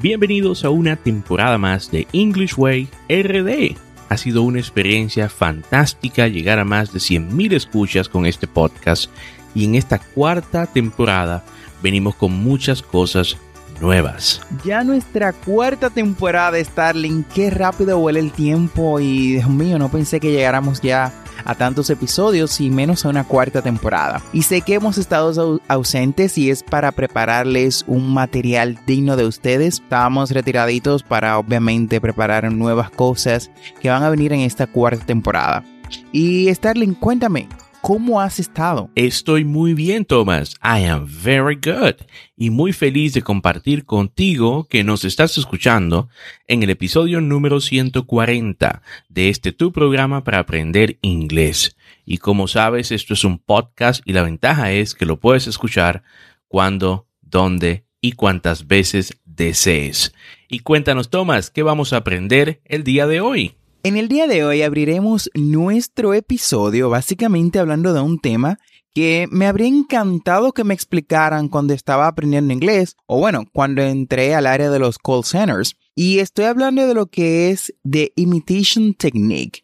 Bienvenidos a una temporada más de English Way RD. Ha sido una experiencia fantástica llegar a más de 100.000 escuchas con este podcast y en esta cuarta temporada venimos con muchas cosas nuevas. Ya nuestra cuarta temporada, Starling. Qué rápido huele el tiempo y Dios mío, no pensé que llegáramos ya a tantos episodios y menos a una cuarta temporada. Y sé que hemos estado ausentes y es para prepararles un material digno de ustedes. Estábamos retiraditos para obviamente preparar nuevas cosas que van a venir en esta cuarta temporada. Y Starling, cuéntame, ¿Cómo has estado? Estoy muy bien, Thomas. I am very good. Y muy feliz de compartir contigo que nos estás escuchando en el episodio número 140 de este tu programa para aprender inglés. Y como sabes, esto es un podcast y la ventaja es que lo puedes escuchar cuando, dónde y cuántas veces desees. Y cuéntanos, Thomas, ¿qué vamos a aprender el día de hoy? En el día de hoy abriremos nuestro episodio básicamente hablando de un tema que me habría encantado que me explicaran cuando estaba aprendiendo inglés o bueno, cuando entré al área de los call centers. Y estoy hablando de lo que es The Imitation Technique.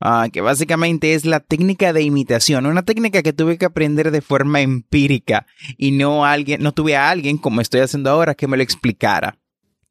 Ah, que básicamente es la técnica de imitación, una técnica que tuve que aprender de forma empírica y no alguien, no tuve a alguien como estoy haciendo ahora que me lo explicara.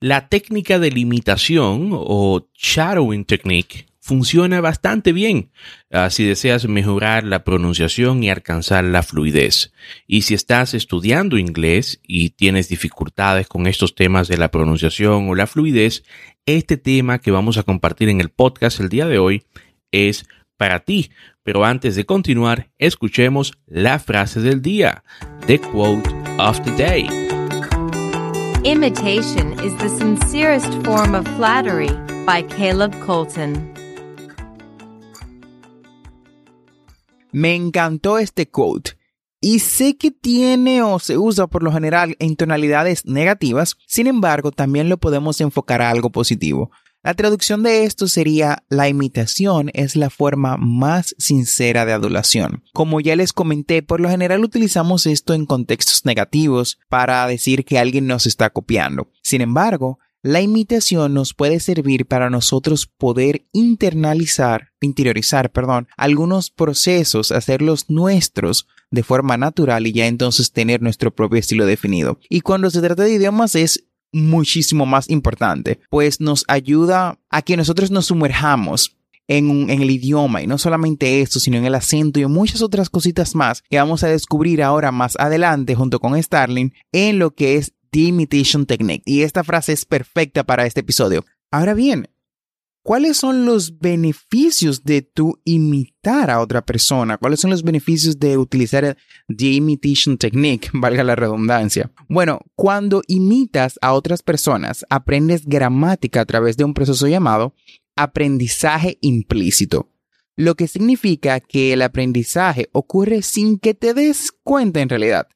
La técnica de limitación o shadowing technique funciona bastante bien ah, si deseas mejorar la pronunciación y alcanzar la fluidez. Y si estás estudiando inglés y tienes dificultades con estos temas de la pronunciación o la fluidez, este tema que vamos a compartir en el podcast el día de hoy es para ti. Pero antes de continuar, escuchemos la frase del día, the quote of the day. Imitation is the sincerest form of flattery by Caleb Colton. Me encantó este quote. Y sé que tiene o se usa por lo general en tonalidades negativas, sin embargo también lo podemos enfocar a algo positivo. La traducción de esto sería la imitación es la forma más sincera de adulación. Como ya les comenté, por lo general utilizamos esto en contextos negativos para decir que alguien nos está copiando. Sin embargo, la imitación nos puede servir para nosotros poder internalizar, interiorizar, perdón, algunos procesos, hacerlos nuestros de forma natural y ya entonces tener nuestro propio estilo definido. Y cuando se trata de idiomas es muchísimo más importante, pues nos ayuda a que nosotros nos sumerjamos en, el idioma y no solamente esto, sino en el acento y muchas otras cositas más que vamos a descubrir ahora más adelante junto con Starling en lo que es The Imitation Technique. Y esta frase es perfecta para este episodio. Ahora bien, ¿Cuáles son los beneficios de tu imitar a otra persona? ¿Cuáles son los beneficios de utilizar the imitation technique, valga la redundancia? Bueno, cuando imitas a otras personas, aprendes gramática a través de un proceso llamado aprendizaje implícito, lo que significa que el aprendizaje ocurre sin que te des cuenta en realidad.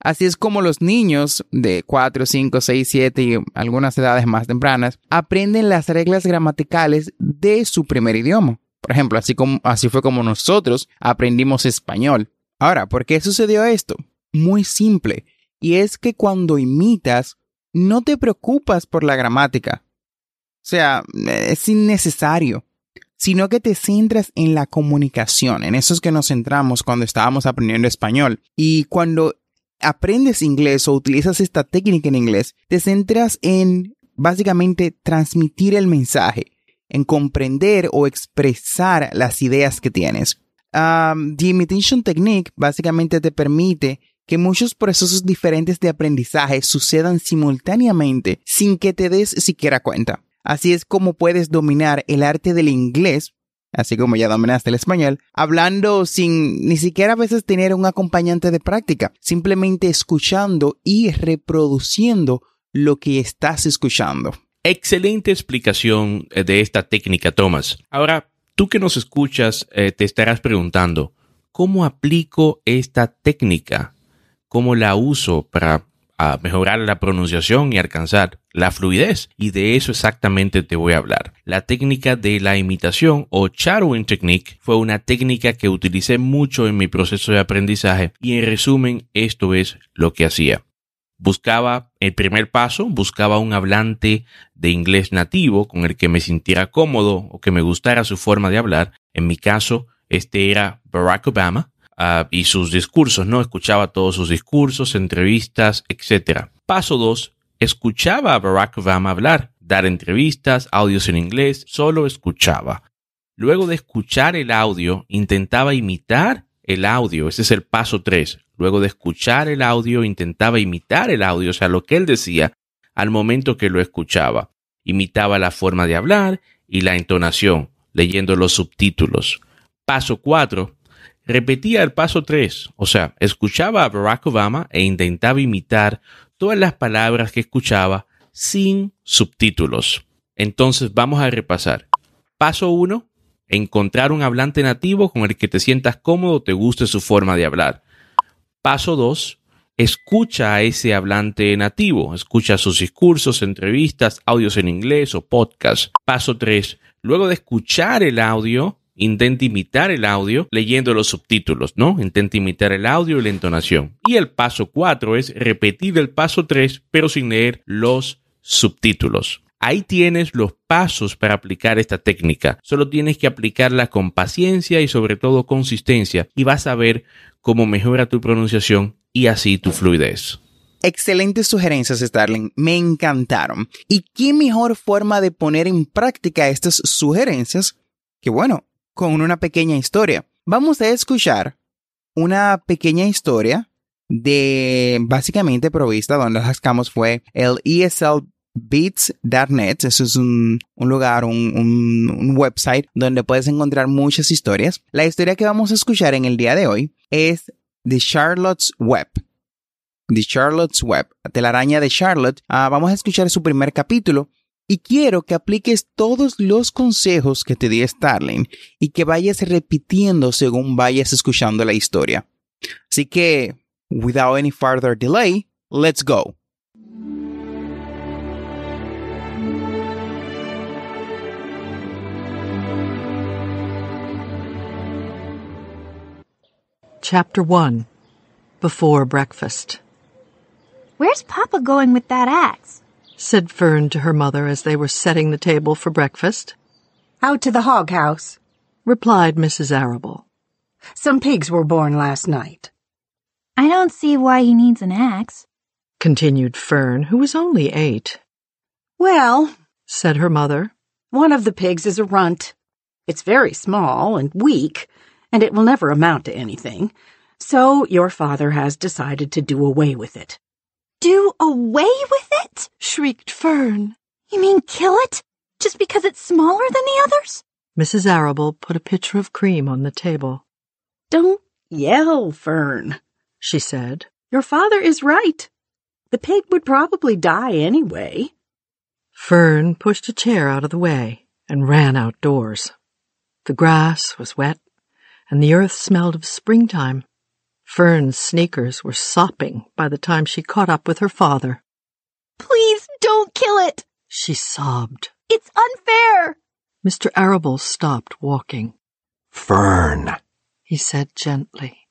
Así es como los niños de 4, 5, 6, 7 y algunas edades más tempranas aprenden las reglas gramaticales de su primer idioma. Por ejemplo, así, fue como nosotros aprendimos español. Ahora, ¿por qué sucedió esto? Muy simple. Y es que cuando imitas, no te preocupas por la gramática. O sea, es innecesario sino que te centras en la comunicación. En eso es que nos centramos cuando estábamos aprendiendo español. Y cuando aprendes inglés o utilizas esta técnica en inglés, te centras en básicamente transmitir el mensaje, en comprender o expresar las ideas que tienes. Um, the Imitation Technique básicamente te permite que muchos procesos diferentes de aprendizaje sucedan simultáneamente sin que te des siquiera cuenta. Así es como puedes dominar el arte del inglés así como ya dominaste el español, hablando sin ni siquiera a veces tener un acompañante de práctica, simplemente escuchando y reproduciendo lo que estás escuchando. Excelente explicación eh, de esta técnica, Thomas. Ahora, tú que nos escuchas, eh, te estarás preguntando, ¿cómo aplico esta técnica? ¿Cómo la uso para a mejorar la pronunciación y alcanzar la fluidez. Y de eso exactamente te voy a hablar. La técnica de la imitación o shadowing technique fue una técnica que utilicé mucho en mi proceso de aprendizaje y en resumen esto es lo que hacía. Buscaba el primer paso, buscaba un hablante de inglés nativo con el que me sintiera cómodo o que me gustara su forma de hablar. En mi caso, este era Barack Obama Ah, y sus discursos, ¿no? Escuchaba todos sus discursos, entrevistas, etc. Paso 2. Escuchaba a Barack Obama hablar, dar entrevistas, audios en inglés, solo escuchaba. Luego de escuchar el audio, intentaba imitar el audio, ese es el paso 3. Luego de escuchar el audio, intentaba imitar el audio, o sea, lo que él decía al momento que lo escuchaba. Imitaba la forma de hablar y la entonación, leyendo los subtítulos. Paso 4 repetía el paso 3, o sea, escuchaba a Barack Obama e intentaba imitar todas las palabras que escuchaba sin subtítulos. Entonces vamos a repasar. Paso 1, encontrar un hablante nativo con el que te sientas cómodo te guste su forma de hablar. Paso 2, escucha a ese hablante nativo, escucha sus discursos, entrevistas, audios en inglés o podcast. Paso 3, luego de escuchar el audio, intenta imitar el audio leyendo los subtítulos, ¿no? Intenta imitar el audio y la entonación. Y el paso 4 es repetir el paso 3, pero sin leer los subtítulos. Ahí tienes los pasos para aplicar esta técnica. Solo tienes que aplicarla con paciencia y sobre todo consistencia y vas a ver cómo mejora tu pronunciación y así tu fluidez. Excelentes sugerencias, Starling. Me encantaron. ¿Y qué mejor forma de poner en práctica estas sugerencias que, bueno, con una pequeña historia. Vamos a escuchar una pequeña historia de básicamente provista donde sacamos fue el ESL Beats.net. Eso es un, lugar, un, un, website donde puedes encontrar muchas historias. La historia que vamos a escuchar en el día de hoy es The Charlotte's Web. The Charlotte's Web, telaraña de Charlotte. Ah, vamos a escuchar su primer capítulo y quiero que apliques todos los consejos que te di Starling y que vayas repitiendo según vayas escuchando la historia. Así que, without any further delay, let's go. Chapter 1 Before Breakfast Where's Papa going with that axe? Said Fern to her mother as they were setting the table for breakfast. Out to the hog house, replied Mrs. Arable. Some pigs were born last night. I don't see why he needs an axe, continued Fern, who was only eight. Well, said her mother, one of the pigs is a runt. It's very small and weak, and it will never amount to anything. So your father has decided to do away with it. Do away with it? shrieked Fern. You mean kill it? Just because it's smaller than the others? Mrs. Arable put a pitcher of cream on the table. Don't yell, Fern, she said. Your father is right. The pig would probably die anyway. Fern pushed a chair out of the way and ran outdoors. The grass was wet, and the earth smelled of springtime. Fern's sneakers were sopping by the time she caught up with her father. Please don't kill it, she sobbed. It's unfair. Mr. Arable stopped walking. Fern, he said gently.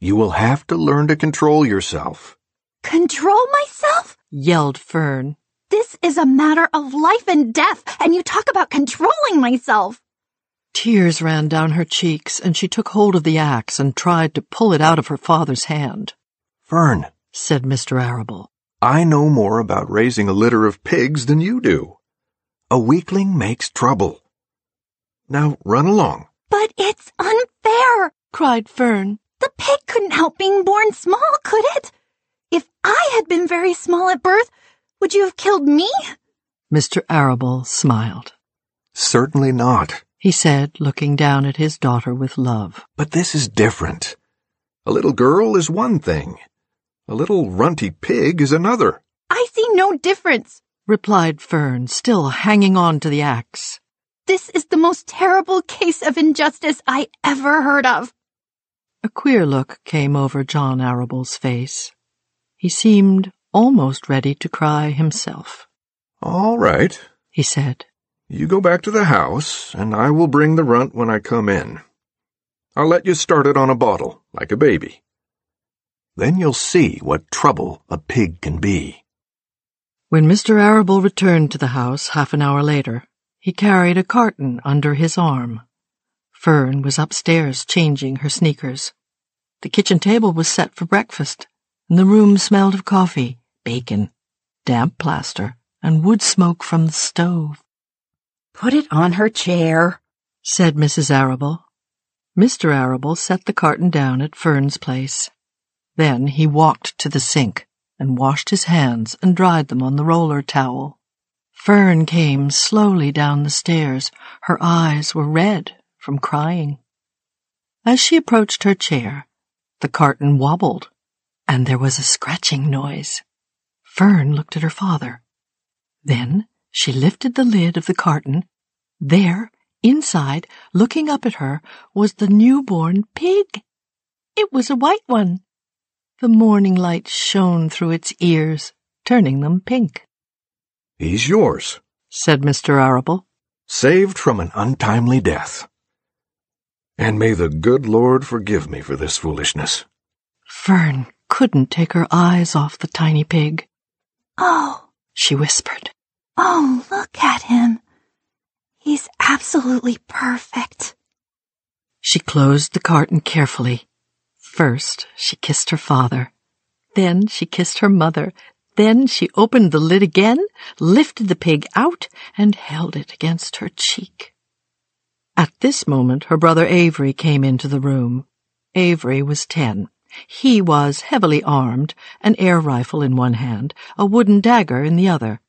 You will have to learn to control yourself. Control myself? yelled Fern. This is a matter of life and death, and you talk about controlling myself. Tears ran down her cheeks, and she took hold of the axe and tried to pull it out of her father's hand. Fern, said Mr. Arable, I know more about raising a litter of pigs than you do. A weakling makes trouble. Now run along. But it's unfair, cried Fern. The pig couldn't help being born small, could it? If I had been very small at birth, would you have killed me? Mr. Arable smiled. Certainly not he said, looking down at his daughter with love. But this is different. A little girl is one thing. A little runty pig is another. I see no difference. replied Fern, still hanging on to the axe. This is the most terrible case of injustice I ever heard of. A queer look came over John Arable's face. He seemed almost ready to cry himself. All right. He said, You go back to the house, and I will bring the runt when I come in. I'll let you start it on a bottle, like a baby. Then you'll see what trouble a pig can be. When Mr. Arable returned to the house half an hour later, he carried a carton under his arm. Fern was upstairs changing her sneakers. The kitchen table was set for breakfast, and the room smelled of coffee, bacon, damp plaster, and wood smoke from the stove, Put it on her chair. said Mrs. Arable. Mr. Arable set the carton down at Fern's place. Then he walked to the sink and washed his hands and dried them on the roller towel. Fern came slowly down the stairs. Her eyes were red from crying. As she approached her chair, the carton wobbled, and there was a scratching noise. Fern looked at her father. Then she lifted the lid of the carton. There, inside, looking up at her, was the newborn pig. It was a white one. The morning light shone through its ears, turning them pink, He's yours, said Mr. Arable. saved from an untimely death. And may the good Lord forgive me for this foolishness. Fern couldn't take her eyes off the tiny pig. Oh, She whispered. Oh, look at him. He's absolutely perfect. She closed the carton carefully. First, she kissed her father. Then she kissed her mother. Then she opened the lid again, lifted the pig out, and held it against her cheek. At this moment, her brother Avery came into the room. Avery was ten. He was heavily armed, an air rifle in one hand, a wooden dagger in the other.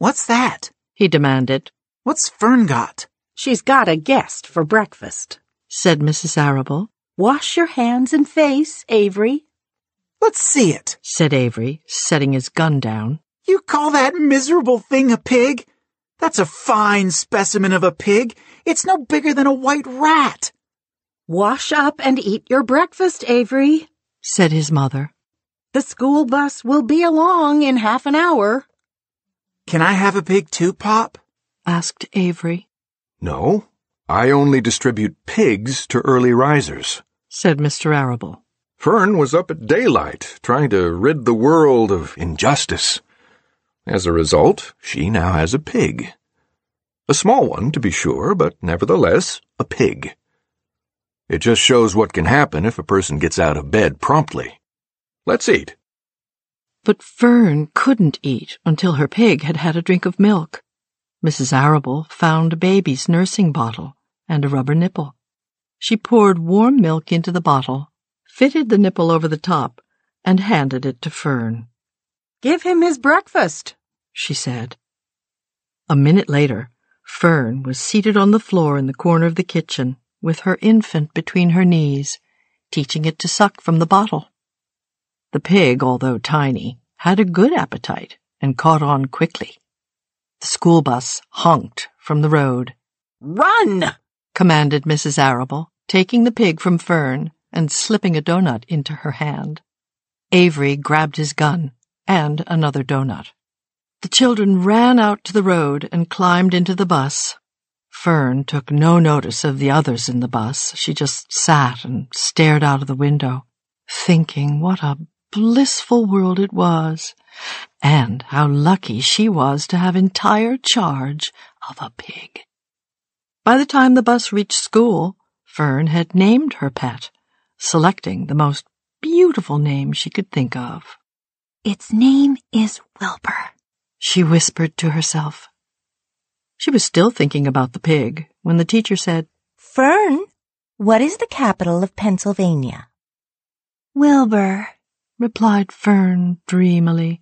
What's that? He demanded, What's Fern got? She's got a guest for breakfast. said Mrs. Arable, Wash your hands and face, Avery. Let's see it. said Avery, setting his gun down. You call that miserable thing a pig? That's a fine specimen of a pig. It's no bigger than a white rat. Wash up and eat your breakfast, Avery. said his mother. The school bus will be along in half an hour. Can I have a pig too, Pop? asked Avery, No, I only distribute pigs to early risers. said Mr. Arable. Fern was up at daylight, trying to rid the world of injustice. As a result, she now has a pig. A small one, to be sure, but nevertheless, a pig. It just shows what can happen if a person gets out of bed promptly. Let's eat. But Fern couldn't eat until her pig had had a drink of milk. Mrs. Arable found a baby's nursing bottle and a rubber nipple. She poured warm milk into the bottle, fitted the nipple over the top, and handed it to Fern. Give him his breakfast. she said. A minute later, Fern was seated on the floor in the corner of the kitchen with her infant between her knees, teaching it to suck from the bottle. The pig, although tiny, had a good appetite and caught on quickly. The school bus honked from the road, Run! commanded Mrs. Arable, taking the pig from Fern and slipping a donut into her hand. Avery grabbed his gun and another donut. The children ran out to the road and climbed into the bus. Fern took no notice of the others in the bus. She just sat and stared out of the window, thinking what a blissful world it was, and how lucky she was to have entire charge of a pig. By the time the bus reached school, Fern had named her pet, selecting the most beautiful name she could think of. Its name is Wilbur. She whispered to herself. She was still thinking about the pig when the teacher said, Fern, what is the capital of Pennsylvania? Wilbur. Replied Fern dreamily.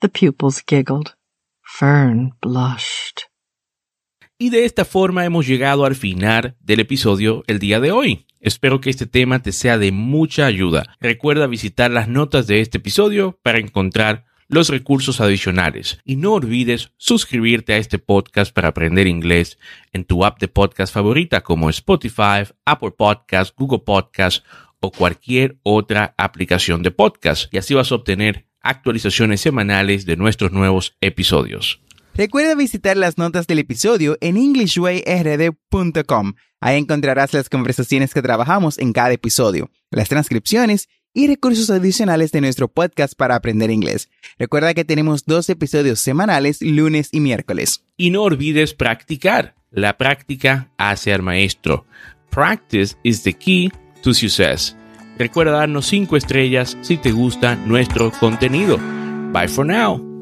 The pupils giggled. Fern blushed. Y de esta forma hemos llegado al final del episodio el día de hoy. Espero que este tema te sea de mucha ayuda. Recuerda visitar las notas de este episodio para encontrar los recursos adicionales. Y no olvides suscribirte a este podcast para aprender inglés en tu app de podcast favorita como Spotify, Apple Podcast, Google Podcast o cualquier otra aplicación de podcast. Y así vas a obtener actualizaciones semanales de nuestros nuevos episodios. Recuerda visitar las notas del episodio en englishwayrd.com. Ahí encontrarás las conversaciones que trabajamos en cada episodio, las transcripciones y recursos adicionales de nuestro podcast para aprender inglés. Recuerda que tenemos dos episodios semanales, lunes y miércoles. Y no olvides practicar. La práctica hace al maestro. Practice is the key to success. Recuerda darnos 5 estrellas si te gusta nuestro contenido. Bye for now.